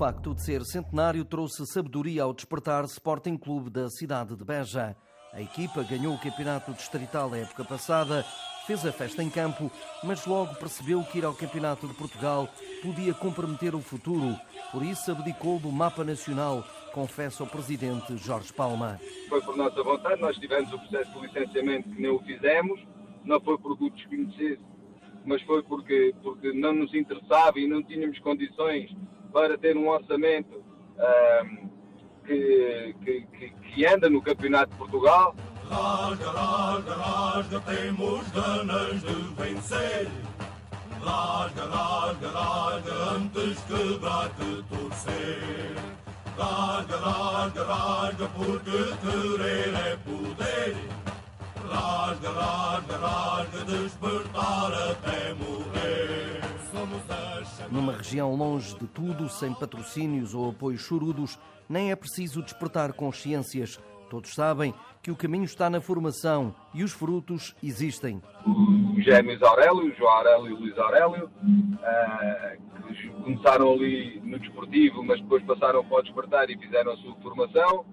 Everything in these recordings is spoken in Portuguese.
facto de ser centenário trouxe sabedoria ao despertar Sporting Clube da cidade de Beja. A equipa ganhou o campeonato distrital a época passada, fez a festa em campo, mas logo percebeu que ir ao Campeonato de Portugal podia comprometer o futuro. Por isso abdicou do mapa nacional, confessa o presidente Jorge Palma. Foi por nossa vontade, nós tivemos o processo de licenciamento que nem o fizemos, não foi por o desconhecer, mas foi porque, porque não nos interessava e não tínhamos condições para ter um orçamento um, que, que, que, que, anda no Campeonato de Portugal. Rasga, rasga, rasga, temos ganas de vencer. Rasga, rasga, rasga, antes quebrar-te torcer. Rasga, rasga, rasga, porque querer é poder. Rasga, rasga, rasga, despertar até morrer. Numa região longe de tudo, sem patrocínios ou apoios chorudos, nem é preciso despertar consciências. Todos sabem que o caminho está na formação e os frutos existem. Os gêmeos Aurélio, João Aurélio e Luís Aurélio, uh, que começaram ali no desportivo, mas depois passaram para o despertar e fizeram a sua formação.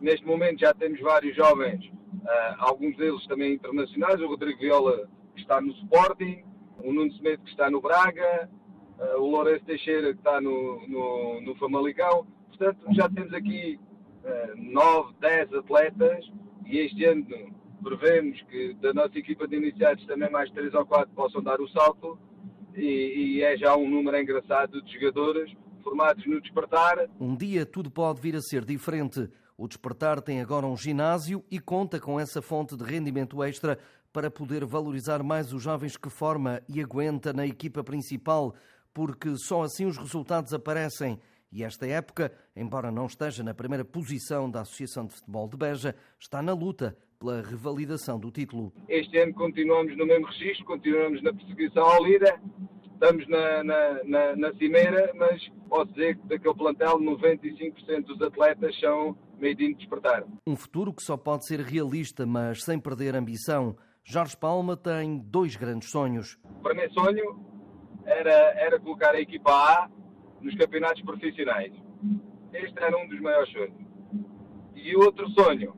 Neste momento já temos vários jovens, uh, alguns deles também internacionais. O Rodrigo Viola, que está no Sporting, o Nuno Semedo, que está no Braga, o Lourenço Teixeira, que está no, no, no Famalicão. Portanto, já temos aqui uh, 9, 10 atletas e este ano prevemos que da nossa equipa de iniciados também mais 3 ou 4 possam dar o salto e, e é já um número engraçado de jogadores formados no Despertar. Um dia tudo pode vir a ser diferente. O Despertar tem agora um ginásio e conta com essa fonte de rendimento extra para poder valorizar mais os jovens que forma e aguenta na equipa principal, porque só assim os resultados aparecem. E esta época, embora não esteja na primeira posição da Associação de Futebol de Beja, está na luta pela revalidação do título. Este ano continuamos no mesmo registro, continuamos na perseguição ao líder, estamos na, na, na, na cimeira, mas posso dizer que daquele plantel 95% dos atletas são meio de despertar. Um futuro que só pode ser realista, mas sem perder ambição. Jorge Palma tem dois grandes sonhos. O primeiro sonho era, era colocar a equipa A nos campeonatos profissionais. Este era um dos maiores sonhos. E outro sonho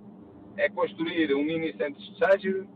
é construir um mini centro de estágio,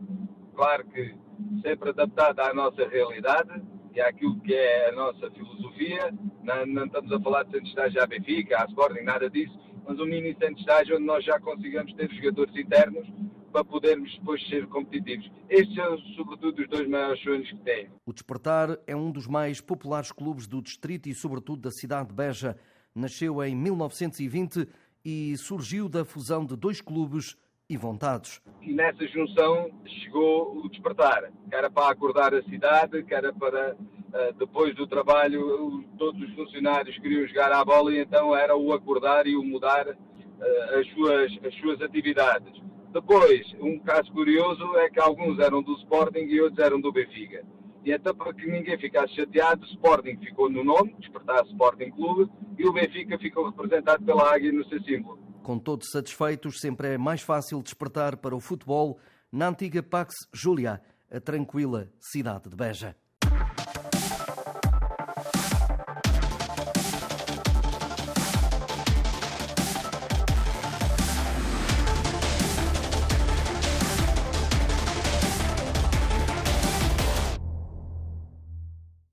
claro que sempre adaptado à nossa realidade e àquilo que é a nossa filosofia. Não, não estamos a falar de centro de estágio à Benfica, à Sporting, nada disso, mas um mini centro de estágio onde nós já consigamos ter jogadores internos para podermos depois ser competitivos. Estes são, sobretudo, os dois maiores sonhos que tenho. O Despertar é um dos mais populares clubes do distrito e, sobretudo, da cidade de Beja. Nasceu em 1920 e surgiu da fusão de dois clubes e vontades. E nessa junção chegou o Despertar, que era para acordar a cidade, que era para, eh, depois do trabalho, todos os funcionários queriam jogar à bola e então era o acordar e o mudar eh, as suas, as suas atividades. Depois, um caso curioso é que alguns eram do Sporting e outros eram do Benfica. E então, para que ninguém ficasse chateado, o Sporting ficou no nome, Despertar Sporting Clube, e o Benfica ficou representado pela Águia no seu símbolo. Com todos satisfeitos, sempre é mais fácil despertar para o futebol na antiga Pax Julia, a tranquila cidade de Beja.